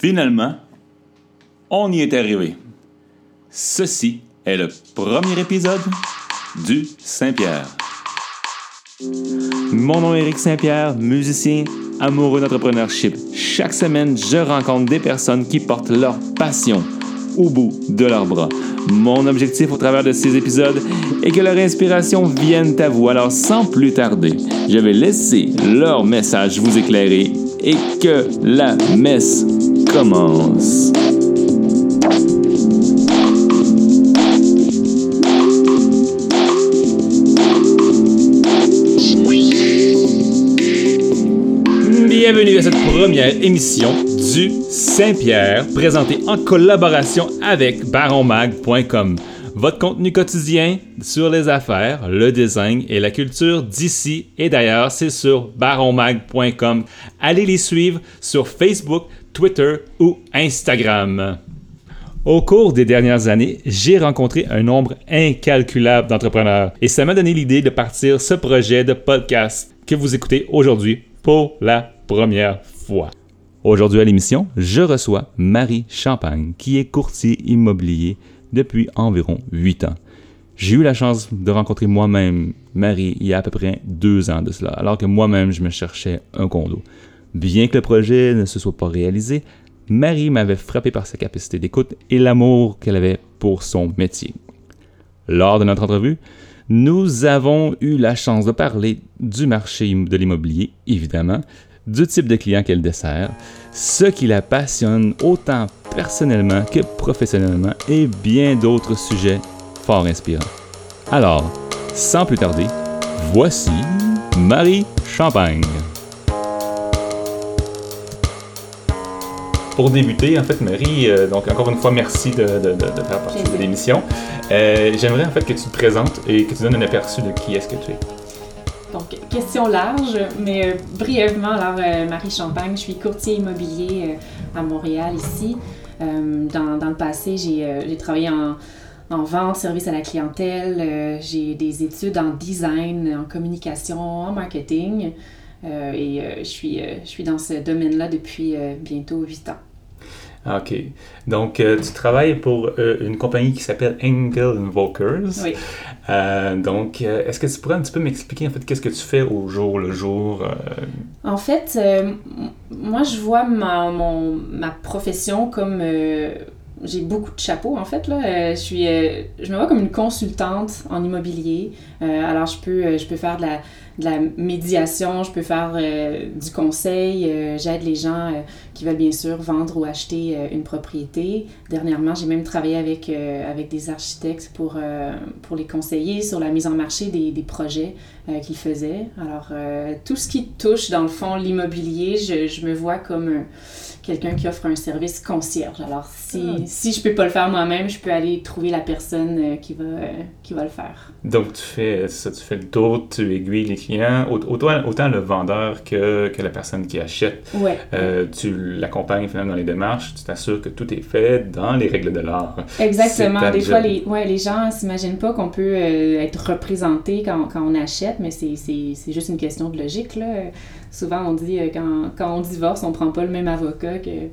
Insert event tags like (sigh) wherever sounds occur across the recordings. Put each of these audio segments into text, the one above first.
Finalement, on y est arrivé. Ceci est le premier épisode du Saint-Pierre. Mon nom est Eric Saint-Pierre, musicien, amoureux d'entrepreneurship. Chaque semaine, je rencontre des personnes qui portent leur passion au bout de leurs bras. Mon objectif au travers de ces épisodes est que leur inspiration vienne à vous. Alors sans plus tarder, je vais laisser leur message vous éclairer et que la messe commence. Bienvenue à cette première émission du Saint-Pierre, présentée en collaboration avec baronmag.com. Votre contenu quotidien sur les affaires, le design et la culture d'ici et d'ailleurs, c'est sur baronmag.com. Allez les suivre sur Facebook, Twitter ou Instagram. Au cours des dernières années, j'ai rencontré un nombre incalculable d'entrepreneurs et ça m'a donné l'idée de partir ce projet de podcast que vous écoutez aujourd'hui pour la première fois. Aujourd'hui à l'émission, je reçois Marie Champagne, qui est courtier immobilier depuis environ 8 ans. J'ai eu la chance de rencontrer moi-même Marie il y a à peu près deux ans de cela, alors que moi-même je me cherchais un condo. Bien que le projet ne se soit pas réalisé, Marie m'avait frappé par sa capacité d'écoute et l'amour qu'elle avait pour son métier. Lors de notre entrevue, nous avons eu la chance de parler du marché de l'immobilier, évidemment, du type de client qu'elle dessert, ce qui la passionne autant personnellement que professionnellement et bien d'autres sujets fort inspirants. Alors, sans plus tarder, voici Marie Champagne. Pour débuter, en fait, Marie, euh, donc encore une fois, merci de, de, de, faire partie de l'émission. Euh, J'aimerais en fait que tu te présentes et que tu donnes un aperçu de qui est-ce que tu es. Donc, question large, mais euh, brièvement, alors, Marie Champagne, je suis courtier immobilier à Montréal ici. Dans, dans, le passé, j'ai travaillé en, en, vente, service à la clientèle. j'ai des études en design, en communication, en marketing. et je, suis, je suis dans ce domaine-là depuis bientôt huit ans. Ah, OK. Donc, euh, tu travailles pour euh, une compagnie qui s'appelle Engel Invokers. Oui. Euh, donc, est-ce que tu pourrais un petit peu m'expliquer, en fait, qu'est-ce que tu fais au jour le jour? En fait, moi, je vois ma, mon, ma profession comme j'ai beaucoup de chapeaux en fait là. je suis, je me vois comme une consultante en immobilier. alors je peux, je peux faire de la, de la médiation, je peux faire euh, du conseil, euh, j'aide les gens euh, qui veulent bien sûr vendre ou acheter une propriété. Dernièrement, j'ai même travaillé avec, avec des architectes pour, pour les conseiller sur la mise en marché des, des projets qu'ils faisaient. Alors, tout ce qui touche dans le fond l'immobilier, je, je, me vois comme quelqu'un qui offre un service concierge. Alors, si, ah. si je peux pas le faire moi-même, je peux aller trouver la personne qui, va, qui va le faire. Donc, tu fais ça, tu fais le tour, tu aiguilles les autant, autant le vendeur que, que, la personne qui achète. Euh, tu l'accompagnes finalement dans les démarches, tu t'assures que tout est fait dans les règles de l'art. Exactement. Des fois, les, ouais, les gens ne s'imaginent pas qu'on peut euh, être représenté quand, quand, on achète, mais c'est juste une question de logique. Là. Souvent, on dit euh, quand, quand on divorce, on ne prend pas le même avocat que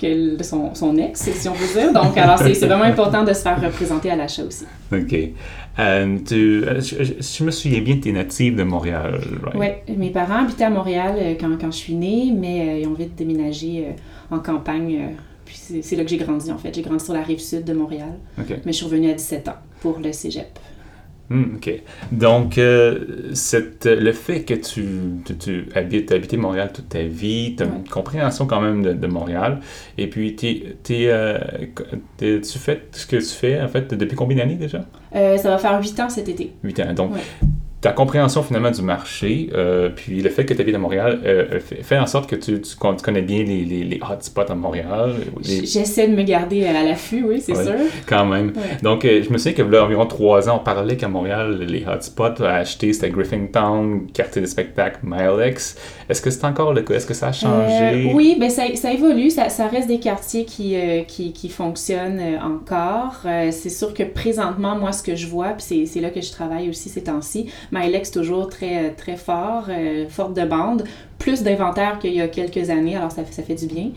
que son, son, ex, si on veut dire. Donc, alors, c'est vraiment important de se faire représenter à l'achat aussi. OK. Euh, tu, euh, je, me souviens bien, tu es native de Montréal, right? Oui, mes parents habitaient à Montréal euh, quand, quand je suis née, mais ils ont vite déménagé en campagne. puis c'est là que j'ai grandi, en fait. J'ai grandi sur la rive sud de Montréal. OK. Mais je suis revenue à 17 ans pour le cégep. Hmm, OK. Donc, euh, cette, le fait que tu, tu, tu habites, as habité Montréal toute ta vie, tu as une compréhension quand même de, de Montréal, et puis euh, tu fais ce que tu fais, en fait, depuis combien d'années déjà? Euh, ça va faire huit ans cet été. Huit ans. Donc, ta compréhension finalement du marché, euh, puis le fait que tu habites à Montréal, euh, fait, en sorte que tu, tu, connais bien les, les, les hotspots à Montréal. J'essaie de me garder à l'affût, oui, c'est sûr. Quand même. Donc, euh, je me souviens que là, environ trois ans, on parlait qu'à Montréal, les hotspots à acheter, c'était Griffintown, quartier de spectacle, Milex. Est-ce que c'est encore le cas? Est-ce que ça a changé? oui, ben ça, ça évolue. Ça, ça, reste des quartiers qui, qui, qui, fonctionnent encore. c'est sûr que présentement, moi, ce que je vois, puis c'est là que je travaille aussi ces temps-ci, Mylex toujours très, très fort, forte demande, plus d'inventaire qu'il y a quelques années, alors ça, ça fait du bien.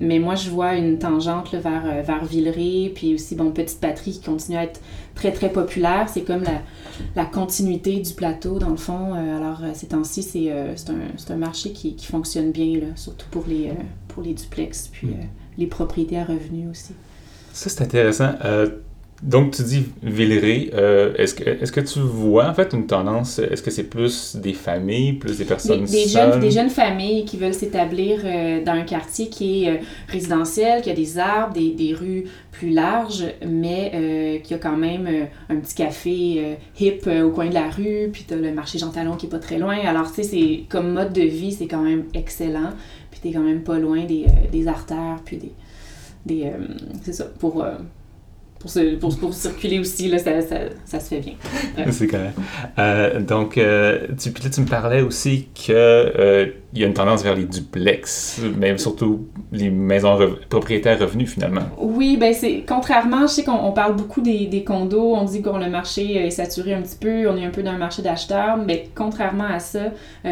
mais moi, je vois une tangente vers, vers Villeray, puis aussi, bon, Petite Patrie qui continue à être très, très populaire. C'est comme la, la, continuité du plateau, dans le fond. alors, ces temps-ci, c'est un, un, marché qui, qui fonctionne bien, là, surtout pour les, pour les duplex, puis mm. les propriétés à revenus aussi. Ça, c'est intéressant. Euh, donc, tu dis Villeray. Euh, est-ce, que, est-ce que tu vois en fait une tendance Est-ce que c'est plus des familles, plus des personnes des, des Jeunes, des jeunes familles qui veulent s'établir euh, dans un quartier qui est résidentiel, qui a des arbres, des, des rues plus larges, mais qui a quand même un petit café hip au coin de la rue, puis tu as le marché Jean Talon qui est pas très loin. Alors, tu sais, c'est, comme mode de vie, c'est quand même excellent. Puis tu quand même pas loin des, des artères, puis des des euh, c'est ça, pour, euh, pour, se, pour, pour, circuler aussi, là, ça, ça, ça se fait bien. (laughs) c'est correct. Euh, donc, euh, tu, tu me parlais aussi qu'il euh, y a une tendance vers les duplex, mais surtout les maisons propriétaires revenus finalement. Oui, ben c'est contrairement, je sais qu'on parle beaucoup des, des, condos, on dit que le marché est saturé un petit peu, on est un peu dans un marché d'acheteurs, mais contrairement à ça,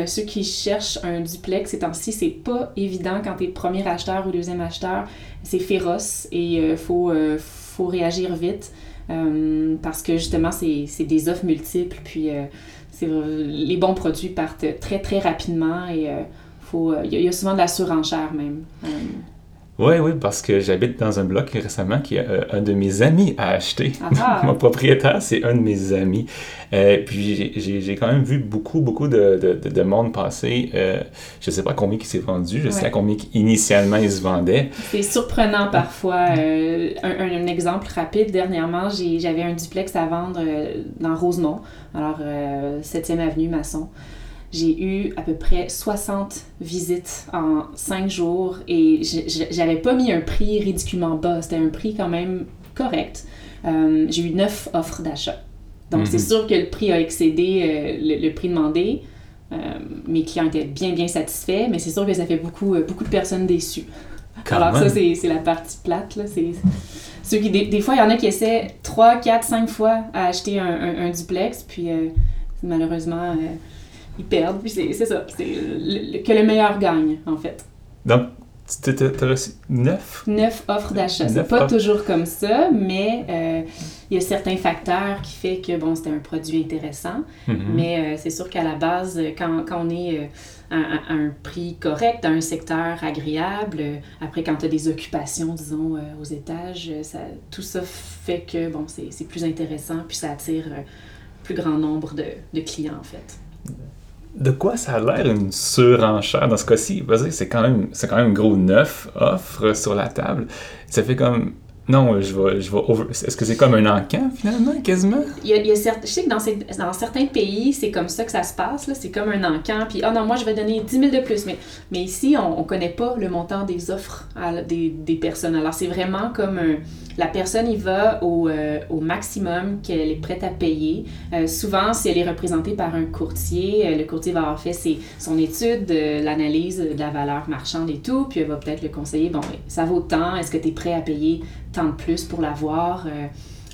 ceux qui cherchent un duplex ces temps-ci, c'est pas évident quand tu es premier acheteur ou deuxième acheteur, c'est féroce et il faut faut réagir vite euh, parce que justement, c'est des offres multiples. Puis euh, les bons produits partent très, très rapidement et euh, faut il y, a souvent de la surenchère même. Oui, oui, parce que j'habite dans un bloc récemment qui euh, un de mes amis a acheté. Ah. (laughs) Mon propriétaire, c'est un de mes amis. Euh, puis j'ai quand même vu beaucoup, beaucoup de, de, de monde passer. Euh, je ne sais pas combien il s'est vendu, je sais à combien initialement il se vendait. C'est surprenant parfois. Un, un, exemple rapide, dernièrement, j'avais un duplex à vendre dans Rosemont, alors 7e avenue Masson j'ai eu à peu près 60 visites en 5 jours et j'avais pas mis un prix ridiculement bas. C'était un prix quand même correct. Euh, j'ai eu 9 offres d'achat. Donc, c'est mhm. sûr que le prix a excédé euh, le, prix demandé. Euh, mes clients étaient bien, bien satisfaits, mais c'est sûr que ça fait beaucoup, beaucoup de personnes déçues. Alors, ça, c'est la partie plate. Là. Ceux qui, des, fois, il y en a qui essaient 3, 4, 5 fois à acheter un, un duplex, puis malheureusement ils perdent. Puis c'est ça. C'est que le meilleur gagne, en fait. Donc, tu as reçu neuf? Neuf offres d'achat. C'est pas toujours comme ça, mais euh, il y a certains facteurs qui font que, bon, c'était un produit intéressant. Mm-hmm. Mais euh, c'est sûr qu'à la base, quand, quand on est euh, à, un prix correct, un secteur agréable, après, quand tu as des occupations, disons, aux étages, ça, tout ça fait que, bon, c'est plus intéressant, puis ça attire plus grand nombre de, de clients, en fait de quoi ça a l'air une surenchère dans ce cas-ci? C'est quand même quand même gros neuf offres sur la table. Ça fait comme non, je vais, je vais Est-ce que c'est comme un encan, finalement, quasiment? Il y a, Je sais que dans, certains pays, c'est comme ça que ça se passe. C'est comme un encan. Puis, oh non, moi, je vais donner 10 000 de plus. Mais, mais ici, on ne connaît pas le montant des offres des, des personnes. Alors, c'est vraiment comme un la personne y va au, euh, au maximum qu'elle est prête à payer. Euh, souvent, si elle est représentée par un courtier, euh, le courtier va avoir fait ses, son étude, l'analyse de la valeur marchande et tout, puis elle va peut-être le conseiller, bon, ça vaut tant, est-ce que tu es prêt à payer de plus pour l'avoir?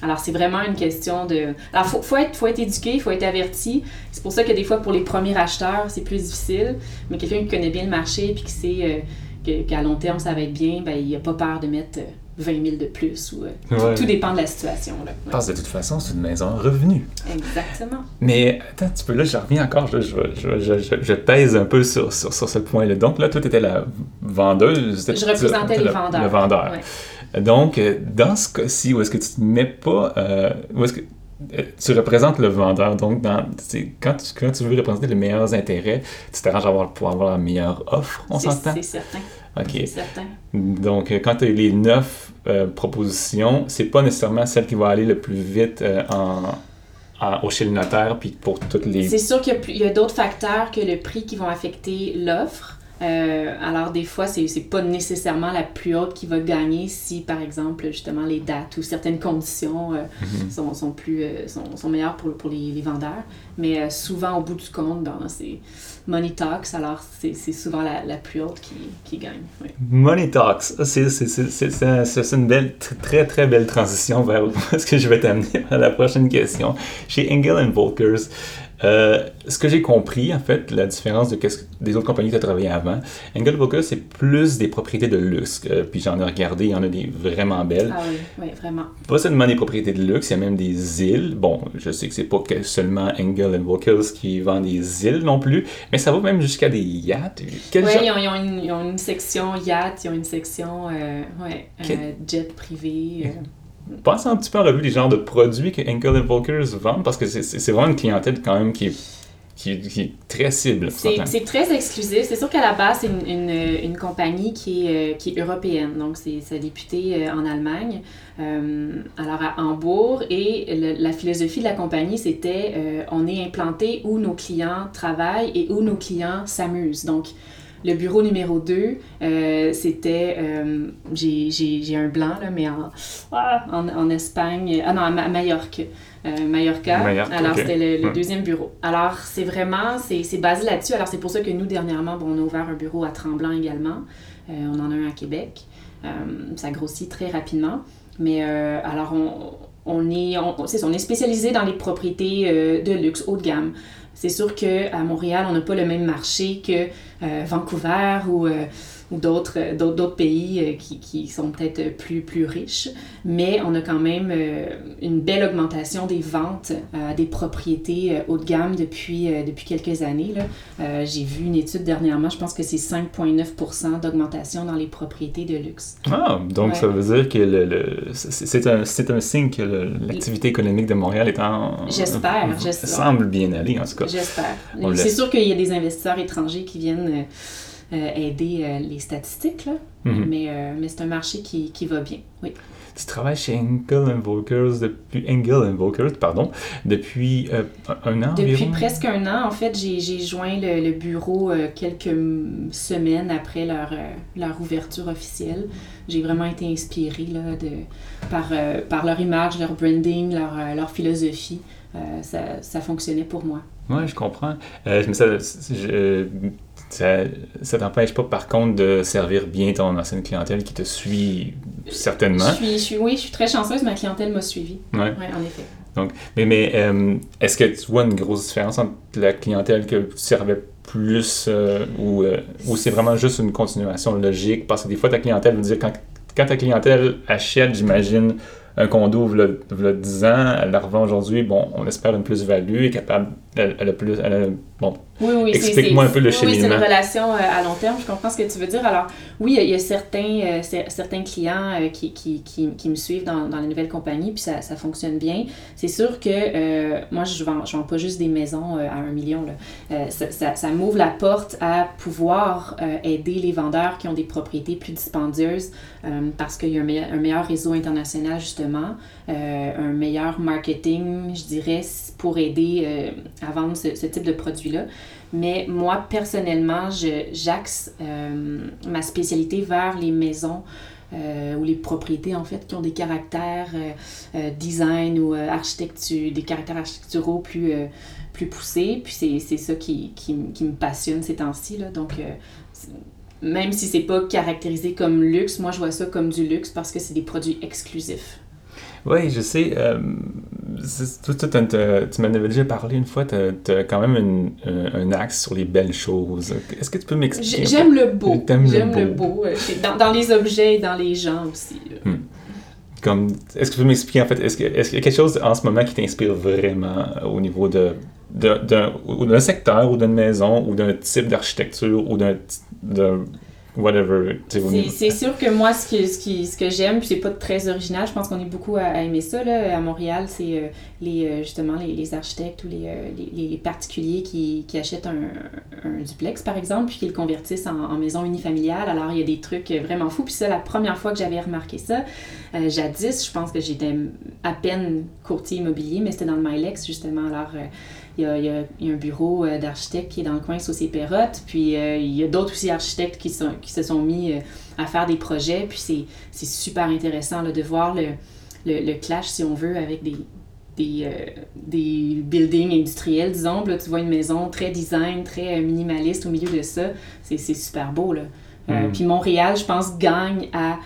Alors, c'est vraiment une question de... Alors, il faut, être, faut être éduqué, il faut être averti. C'est pour ça que des fois, pour les premiers acheteurs, c'est plus difficile. Mais quelqu'un qui connaît bien le marché puis qui sait qu'à long terme, ça va être bien, ben, il n'a pas peur de mettre 20 000 de plus. Ou, euh, tout, dépend de la situation. Là. Parce que de toute façon, c'est une maison en revenu. Exactement. Mais attends, tu peux là, je reviens encore, je, je, je, pèse un peu sur, sur, sur ce point-là. Donc là, toi, tu étais la vendeuse. Je représentais les vendeurs. Le vendeur. Donc, euh, dans ce cas-ci, où est-ce que tu ne mets pas. Euh, où est-ce que tu représentes le vendeur. Donc, dans, quand, tu, quand tu veux représenter les meilleurs intérêts, tu t'arranges pour avoir la meilleure offre, on s'entend? C'est certain. OK. certain. Donc, euh, quand tu as les neuf euh, propositions, c'est pas nécessairement celle qui va aller le plus vite euh, en, au chez le notaire, puis pour toutes les... C'est sûr qu'il y a, a d'autres facteurs que le prix qui vont affecter l'offre. Euh, alors, des fois, c'est, pas nécessairement la plus haute qui va gagner si, par exemple, justement, les dates ou certaines conditions euh, mhm. sont, sont, plus, euh, sont, sont, meilleures pour, pour les, les vendeurs. Mais souvent, au bout du compte, ben, c'est Money Talks, alors c'est, souvent la, la, plus haute qui, qui gagne. Money Talks, c'est une belle, très, très belle transition vers (laughs) ce que je vais t'amener à la prochaine question. Chez Engel Volkers, Euh, ce que j'ai compris, en fait, la différence de des autres compagnies que tu as travaillé avant, Engel Volker, c'est plus des propriétés de luxe. Euh, puis j'en ai regardé, il y en a des vraiment belles. Ah oui, oui, vraiment. Pas seulement des propriétés de luxe, il y a même des îles. Bon, je sais que c'est pas que seulement Engel Volker qui vend des îles non plus, mais ça va même jusqu'à des yachts. Oui, ils, ont, une, section yacht, ils ont une section euh, ouais, jet privé. Passe un petit peu en revue les genres de produits que Enkel Volkers vendent parce que c'est vraiment une clientèle quand même qui est, qui, est très cible. C'est très exclusif. C'est sûr qu'à la base, c'est une, une, compagnie qui est, euh, qui est européenne. Donc, c'est député euh, en Allemagne, euh, alors à Hambourg. Et la philosophie de la compagnie, c'était on est implanté où nos clients travaillent et où nos clients s'amusent. Donc, le bureau numéro 2, euh, c'était. Euh, j'ai un blanc, là, mais en, ah, en, Espagne. Ah non, à Majorque. Euh, Mallorca. Alors, c'était le, deuxième bureau. Alors, c'est vraiment. C'est basé là-dessus. Alors, c'est pour ça que nous, dernièrement, bon, on a ouvert un bureau à Tremblant également. on en a un à Québec. ça grossit très rapidement. Mais alors, on, on est, on, on est spécialisé dans les propriétés de luxe haut de gamme. C'est sûr qu'à Montréal, on n'a pas le même marché que euh, Vancouver ou euh, ou d'autres, euh, d'autres, pays euh, qui, qui sont peut-être plus, plus riches, mais on a quand même euh, une belle augmentation des ventes des propriétés haut de gamme depuis, depuis quelques années. Là. j'ai vu une étude dernièrement, je pense que c'est 5,9% d'augmentation dans les propriétés de luxe. Ah, donc ça veut dire que le, c'est, un, c'est un signe que l'activité économique de Montréal est en... J'espère, j'espère. semble bien aller, en tout cas. J'espère. C'est sûr qu'il y a des investisseurs étrangers qui viennent aider euh, les statistiques, là. Mhm. mais, euh, mais c'est un marché qui, qui, va bien, oui. Tu travailles chez Engel Volkers depuis Engel Volkers, pardon, depuis un an Depuis presque un an, en fait, j'ai joint le, le bureau quelques semaines après leur, leur ouverture officielle. J'ai vraiment été inspirée là, de, par, par leur image, leur branding, leur, leur philosophie. ça, ça, fonctionnait pour moi. Oui, je comprends. mais ça, je, ça t'empêche pas, par contre, de servir bien ton ancienne clientèle qui te suit certainement. Je suis, oui, je suis très chanceuse, ma clientèle m'a suivi. Oui, ouais, en effet. Donc, mais, mais euh, est-ce que tu vois une grosse différence entre la clientèle que tu servais plus euh, ou, euh, ou c'est vraiment juste une continuation logique? Parce que des fois, ta clientèle veut dire, quand, quand ta clientèle achète, j'imagine, un condo, il y a 10 ans, elle la revend aujourd'hui, bon, on espère une plus-value, est capable, elle, a plus, elle bon, oui, oui, explique-moi un peu le cheminement. Oui, c'est une relation euh, à long terme, je comprends ce que tu veux dire. Alors, oui, il y a certains, euh, certains clients euh, qui, qui, qui, qui, me suivent dans, dans la nouvelle compagnie, puis ça, ça fonctionne bien. C'est sûr que moi, je ne vends, je vends pas juste des maisons à un million. Là. ça, ça, ça m'ouvre la porte à pouvoir aider les vendeurs qui ont des propriétés plus dispendieuses parce qu'il y a un meilleur, un meilleur réseau international, justement, un meilleur marketing, je dirais, pour aider à vendre ce, type de produit-là. Mais moi, personnellement, j'axe euh, ma spécialité vers les maisons euh, ou les propriétés, en fait, qui ont des caractères euh, design ou architecture, des caractères architecturaux plus, plus poussés. Puis c'est ça qui, qui, qui, me passionne ces temps-ci. Donc, même si c'est pas caractérisé comme luxe, moi, je vois ça comme du luxe parce que c'est des produits exclusifs. Oui, je sais. Euh, tu m'en avais déjà parlé une fois, tu as, quand même un axe sur les belles choses. Est-ce que tu peux m'expliquer? J'aime le beau. J'aime le beau. Euh, dans, dans, les objets et dans les gens aussi. Hmm. Comme, est-ce que tu peux m'expliquer, en fait, est-ce qu'il est y a quelque chose en ce moment qui t'inspire vraiment au niveau de d'un secteur ou d'une maison ou d'un type d'architecture ou d'un whatever. C'est sûr que moi, ce, que, ce, qui, ce que j'aime, puis c'est pas très original, je pense qu'on est beaucoup à, aimer ça. Là. À Montréal, c'est euh, les, euh, justement les, les, architectes ou les, euh, les, particuliers qui, qui achètent un, un, duplex, par exemple, puis qui le convertissent en, en, maison unifamiliale. Alors, il y a des trucs vraiment fous. Puis ça, la première fois que j'avais remarqué ça, jadis, je pense que j'étais à peine courtier immobilier, mais c'était dans le Milex, justement. Alors, il y a, y a, un bureau d'architectes qui est dans le coin Saucé Perrotte. Puis euh, il y a d'autres aussi architectes qui, sont, qui se sont mis euh, à faire des projets. Puis c'est super intéressant là, de voir le, le, le, clash, si on veut, avec des, des, des buildings industriels, disons. Là, tu vois une maison très design, très minimaliste au milieu de ça. C'est super beau. Là. Mm. puis Montréal, je pense, gagne à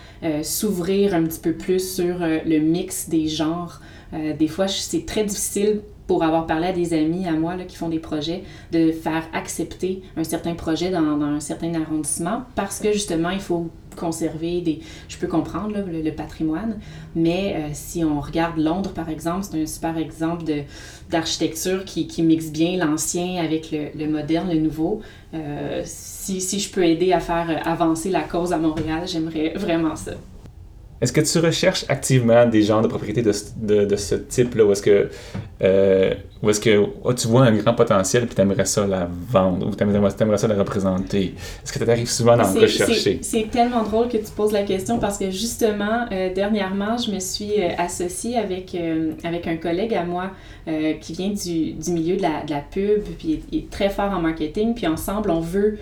s'ouvrir un petit peu plus sur le mix des genres des fois, c'est très difficile pour avoir parlé à des amis à moi là, qui font des projets, de faire accepter un certain projet dans, un certain arrondissement parce que justement, il faut conserver des... Je peux comprendre le, patrimoine, mais euh, si on regarde Londres, par exemple, c'est un super exemple d'architecture qui, qui, mixe bien l'ancien avec le, le, moderne, le nouveau. Euh, si, si je peux aider à faire avancer la cause à Montréal, j'aimerais vraiment ça. Est-ce que tu recherches activement des genres de propriétés de, de, de ce type-là, ou est-ce que, euh, ou est-ce que oh, tu vois un grand potentiel et tu aimerais ça la vendre, ou tu aimerais, ça la représenter? Est-ce que tu arrives souvent à en rechercher? C'est tellement drôle que tu poses la question parce que justement, euh, dernièrement, je me suis euh, associée avec, avec un collègue à moi qui vient du, du milieu de la, de la, pub, puis il est, très fort en marketing, puis ensemble, on veut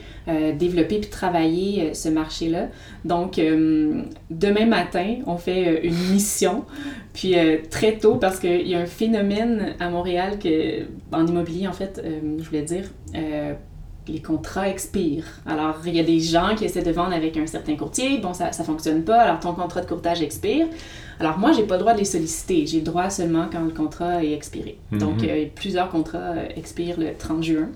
développer puis travailler ce marché-là. Donc, demain matin, on fait euh, une mission. Puis euh, très tôt, parce qu'il y a un phénomène à Montréal que, en immobilier, en fait, euh, je voulais dire, les contrats expirent. Alors, il y a des gens qui essaient de vendre avec un certain courtier. Bon, ça ne fonctionne pas. Alors, ton contrat de courtage expire. Alors, moi, j'ai pas le droit de les solliciter. J'ai le droit seulement quand le contrat est expiré. Mm-hmm. Donc, plusieurs contrats expirent le 30 juin.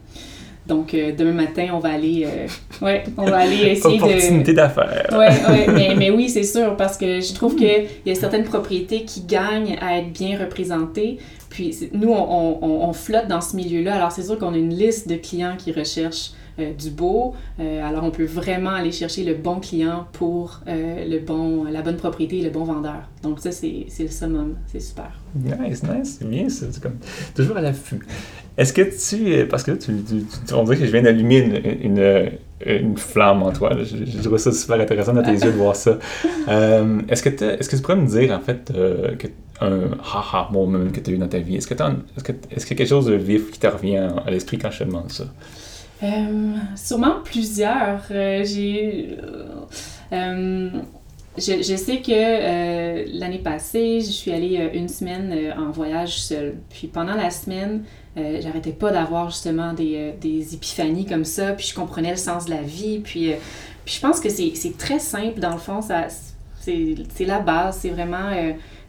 Donc, euh, demain matin, on va aller, euh, ouais, on va aller (laughs) essayer Opportunité d'affaires. Ouais, ouais, mais, (laughs) mais, oui, c'est sûr, parce que je trouve qu'il y a certaines propriétés qui gagnent à être bien représentées. Puis, nous, on, on, on flotte dans ce milieu-là. Alors, c'est sûr qu'on a une liste de clients qui recherchent euh, du beau. Euh, alors, on peut vraiment aller chercher le bon client pour euh, le bon, la bonne propriété et le bon vendeur. Donc, ça, c'est le summum. C'est super. Nice, nice. C'est bien, ça. C'est comme toujours à l'affût. Est-ce que tu. Parce que tu, tu, on dirait que je viens d'allumer une, une, une, flamme en toi. Je, je, trouve ça super intéressant dans tes yeux de voir ça. (laughs) est-ce, que est-ce que tu pourrais me dire, en fait, que un haha moment que tu as eu dans ta vie? Est-ce que, est-ce, que, est-ce qu'il y a quelque chose de vif qui te revient à l'esprit quand je te demande ça? Euh, sûrement plusieurs. Euh, j'ai. Euh, je, je, sais que l'année passée, je suis allée une semaine en voyage seule. Puis pendant la semaine, j'arrêtais pas d'avoir justement des, des, épiphanies comme ça. Puis je comprenais le sens de la vie. Puis, puis je pense que c'est très simple dans le fond. C'est la base. C'est vraiment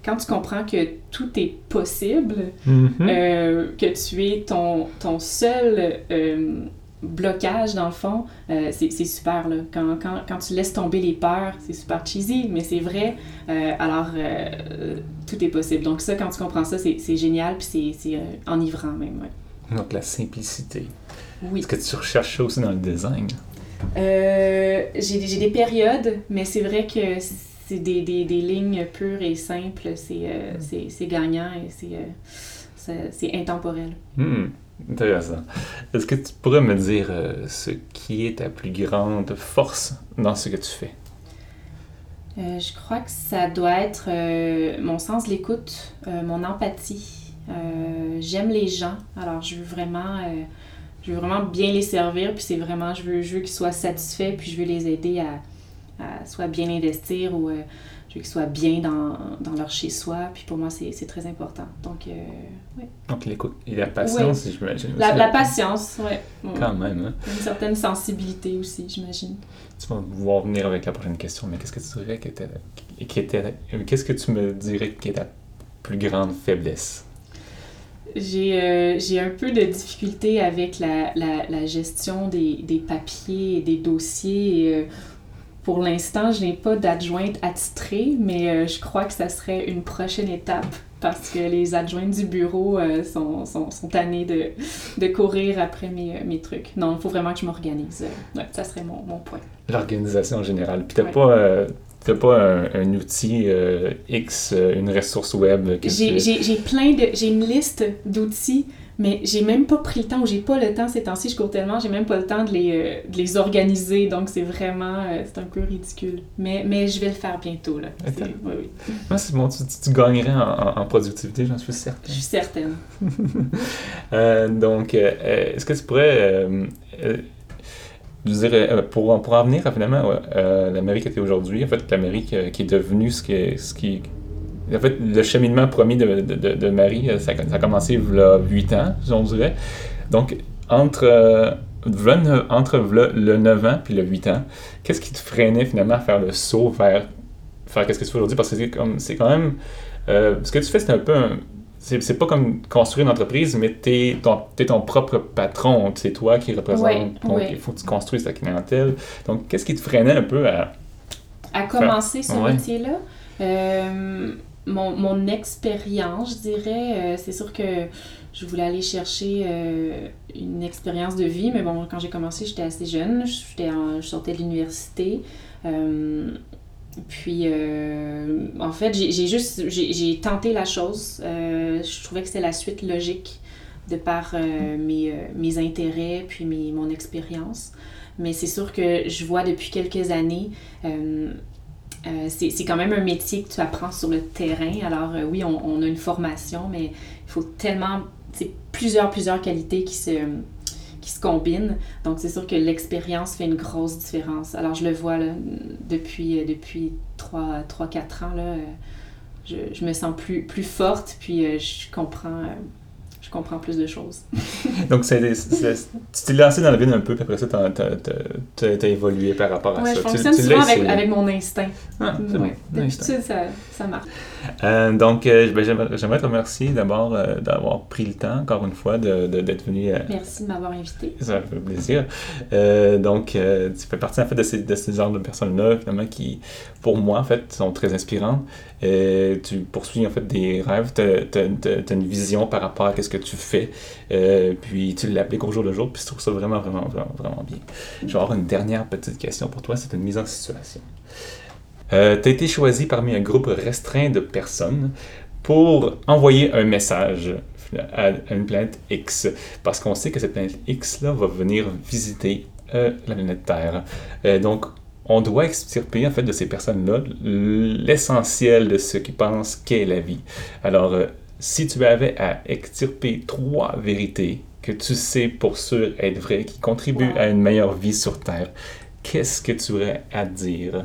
quand tu comprends que tout est possible, mm-hmm. que tu es ton, ton seul blocage, dans le fond, euh, c'est super. Là. Quand, quand, quand, tu laisses tomber les peurs, c'est super cheesy, mais c'est vrai. Euh, alors, euh, tout est possible. Donc, ça, quand tu comprends ça, c'est génial, puis c'est enivrant même. Ouais. Donc, la simplicité. Oui. Est-ce que tu recherches ça aussi dans le design? J'ai des périodes, mais c'est vrai que c'est des, des, des, lignes pures et simples. C'est gagnant et c'est intemporel. Hmm. Intéressant. Est-ce que tu pourrais me dire euh, ce qui est ta plus grande force dans ce que tu fais? Euh, je crois que ça doit être euh, mon sens de l'écoute, mon empathie. J'aime les gens, alors je veux vraiment, je veux vraiment bien les servir, puis c'est vraiment, je veux, je veux qu'ils soient satisfaits, puis je veux les aider à, à soit bien investir ou je veux qu'ils soient bien dans, dans leur chez-soi. Puis pour moi, c'est très important. Donc, euh, oui. Donc, l'écoute et la patience, j'imagine. La, la, patience, oui. Quand même, hein? Une certaine sensibilité aussi, j'imagine. Tu vas voir venir avec la prochaine question, mais qu'est-ce que tu dirais qui était. Qui était qu'est-ce que tu me dirais qui est ta plus grande faiblesse? J'ai euh, un peu de difficulté avec la, la, la gestion des, des, papiers et des dossiers. Et, euh, pour l'instant, je n'ai pas d'adjointe attitrée, mais euh, je crois que ça serait une prochaine étape parce que les adjointes du bureau euh, sont, sont, sont tannées de, de courir après mes, euh, mes trucs. Non, il faut vraiment que je m'organise. Ouais, ça serait mon, mon point. L'organisation en général. Puis t'as pas... T'as pas un, outil X, une ressource web que J'ai plein de... J'ai une liste d'outils mais j'ai même pas pris le temps, ou j'ai pas le temps ces temps-ci, je cours tellement, j'ai même pas le temps de les, euh, de les organiser, donc c'est vraiment, euh, c'est un peu ridicule. Mais, mais je vais le faire bientôt, là. Oui, oui. Moi, c'est bon, tu, tu, gagnerais en, en, productivité, j'en suis certaine. Je suis certaine. (laughs) euh, donc, est-ce que tu pourrais... je dirais, pour, pour en venir finalement l'Amérique était aujourd'hui, en fait, l'Amérique qui est devenue ce qui, ce qui en fait, le cheminement promis de, de, de Marie, euh, ça, ça, a commencé il y a 8 ans, on dirait. Donc, entre, euh, entre le, 9 ans puis le 8 ans, qu'est-ce qui te freinait finalement à faire le saut vers faire qu'est-ce que tu fais aujourd'hui? Parce que c'est, comme, c'est quand même Euh, ce que tu fais, c'est un peu un, c'est pas comme construire une entreprise, mais tu es, es, ton propre patron. C'est toi qui représente. donc, il faut que tu construises ta clientèle. Donc, qu'est-ce qui te freinait un peu à. À commencer ce métier-là? Euh, mon, mon expérience, je dirais, euh, c'est sûr que je voulais aller chercher euh, une expérience de vie, mais bon, quand j'ai commencé, j'étais assez jeune. je sortais de l'université. Puis, euh, en fait, j'ai juste, j'ai tenté la chose. Je trouvais que c'était la suite logique de par mes, mes, intérêts puis mes, mon expérience. Mais c'est sûr que je vois depuis quelques années, c'est quand même un métier que tu apprends sur le terrain. Alors oui, on, a une formation, mais il faut tellement, c'est plusieurs, plusieurs qualités qui se qui se combinent. Donc, c'est sûr que l'expérience fait une grosse différence. Alors, je le vois là, depuis, euh, depuis 3-4 ans. Là, euh, je, je, me sens plus, plus forte, puis euh, je comprends je comprends plus de choses. (laughs) Donc, tu t'es lancé dans la vie un peu, puis après ça, tu as, évolué par rapport à ouais, ça. Je fonctionne souvent avec, avec, mon instinct. Ah, c'est ouais. bon. ça, ça marche. Euh, donc, euh, ben, j'aimerais, te remercier d'abord euh, d'avoir pris le temps, encore une fois, de, d'être venu. Merci de m'avoir invité. Ça fait plaisir. donc, tu fais partie, en fait, de ces, de ces genres de personnes-là, finalement, qui, pour moi, en fait, sont très inspirantes. Tu poursuis, en fait, des rêves, tu as, une vision par rapport à ce que tu fais, puis tu l'appliques au jour le jour, puis je trouve ça vraiment, vraiment, vraiment, vraiment bien. Je vais avoir une dernière petite question pour toi, c'est une mise en situation. Euh, tu as été choisi parmi un groupe restreint de personnes pour envoyer un message à une planète X. Parce qu'on sait que cette planète X-là va venir visiter euh, la planète Terre. Euh, donc, on doit extirper en fait de ces personnes-là l'essentiel de ce qu'ils pensent qu'est la vie. Alors, si tu avais à extirper trois vérités que tu sais pour sûr être vraies, qui contribuent à une meilleure vie sur Terre, qu'est-ce que tu aurais à dire?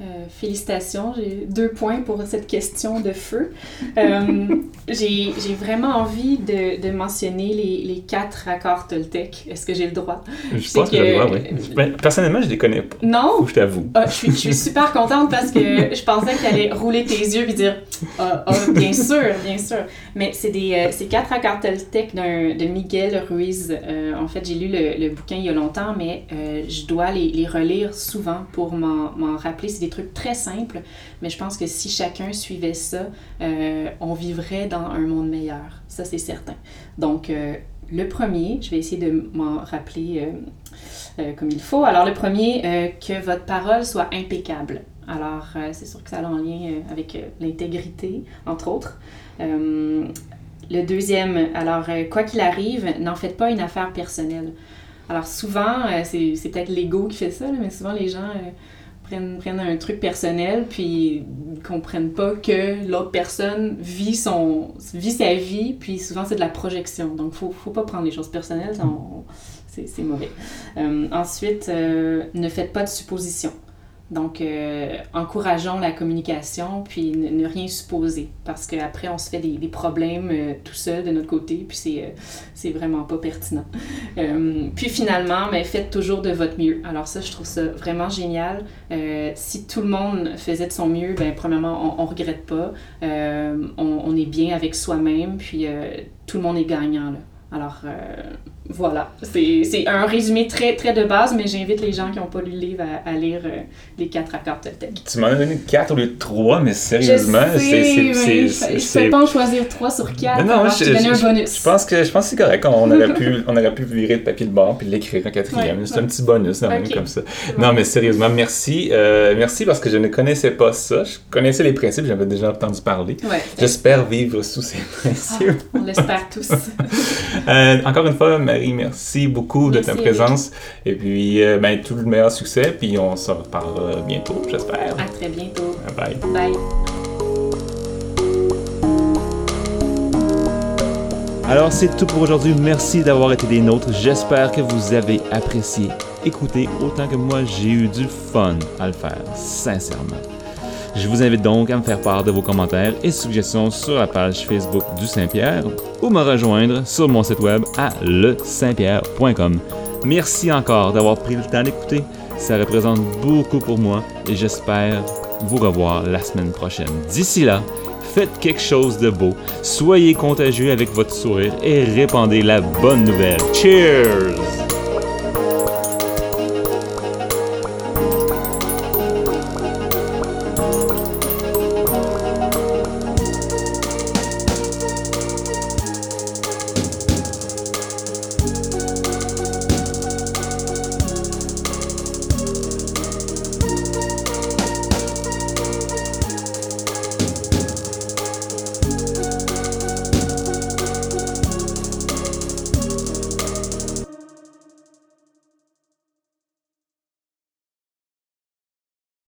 Euh, félicitations, j'ai deux points pour cette question de feu. Euh, (laughs) j'ai vraiment envie de, de mentionner les, les, quatre accords Toltec. Est-ce que j'ai le droit? Je, pense que, j'ai le droit, oui. Ben, personnellement, je les connais pas. Non? je t'avoue. Ah, je, suis, je suis super contente parce que je pensais que tu allais rouler tes yeux et dire ah, ah, bien sûr, bien sûr. Mais c'est des euh, quatre accords Toltec de Miguel Ruiz. en fait, j'ai lu le, le, bouquin il y a longtemps, mais je dois les, les relire souvent pour m'en rappeler des trucs très simples, mais je pense que si chacun suivait ça, euh, on vivrait dans un monde meilleur. Ça, c'est certain. Donc, euh, le premier, je vais essayer de m'en rappeler euh, comme il faut. Alors, le premier, que votre parole soit impeccable. Alors, c'est sûr que ça a en lien avec l'intégrité, entre autres. le deuxième, alors, quoi qu'il arrive, n'en faites pas une affaire personnelle. Alors souvent, c'est peut-être l'ego qui fait ça, mais souvent les gens prennent, prennent un truc personnel, puis comprennent pas que l'autre personne vit, son, vit sa vie, puis souvent c'est de la projection. Donc, faut, faut pas prendre les choses personnelles, c'est mauvais. Euh, ensuite, euh, ne faites pas de suppositions. Donc, euh, encourageons la communication, puis ne, rien supposer, parce qu'après, on se fait des, des problèmes euh, tout seul de notre côté, puis c'est, euh, c'est vraiment pas pertinent. (laughs) puis finalement, mais faites toujours de votre mieux. Alors ça, je trouve ça vraiment génial. si tout le monde faisait de son mieux, ben premièrement, on, on regrette pas, on, on, est bien avec soi-même, puis tout le monde est gagnant, là. Alors, voilà, c'est un résumé très, très de base, mais j'invite les gens qui n'ont pas lu le livre à, lire euh, les quatre accords Toltec. Tu m'en as donné quatre au lieu de trois, mais sérieusement, c'est. Je ne peux pas en choisir trois sur quatre. Non, non, je, je, un bonus. Je pense que, je pense que c'est correct. On aurait, pu, (laughs) on aurait pu virer le papier de bord puis l'écrire en quatrième. c'est un petit bonus, même, comme ça. Non, mais sérieusement, merci. Euh, merci parce que je ne connaissais pas ça. Je connaissais les principes, j'avais déjà entendu parler. J'espère vivre sous ces principes. Ah, on l'espère tous. (laughs) (laughs) euh, encore une fois, Marie, merci beaucoup de ta présence. Et puis, euh, ben, tout le meilleur succès. Puis, on se reparle bientôt, j'espère. À très bientôt. Bye. Bye. Alors c'est tout pour aujourd'hui. Merci d'avoir été des nôtres. J'espère que vous avez apprécié écouter autant que moi j'ai eu du fun à le faire, sincèrement. Je vous invite donc à me faire part de vos commentaires et suggestions sur la page Facebook du Saint-Pierre ou me rejoindre sur mon site web à le-saint-pierre.com. Merci encore d'avoir pris le temps d'écouter. Ça représente beaucoup pour moi et j'espère vous revoir la semaine prochaine. D'ici là, faites quelque chose de beau, soyez contagieux avec votre sourire et répandez la bonne nouvelle. Cheers!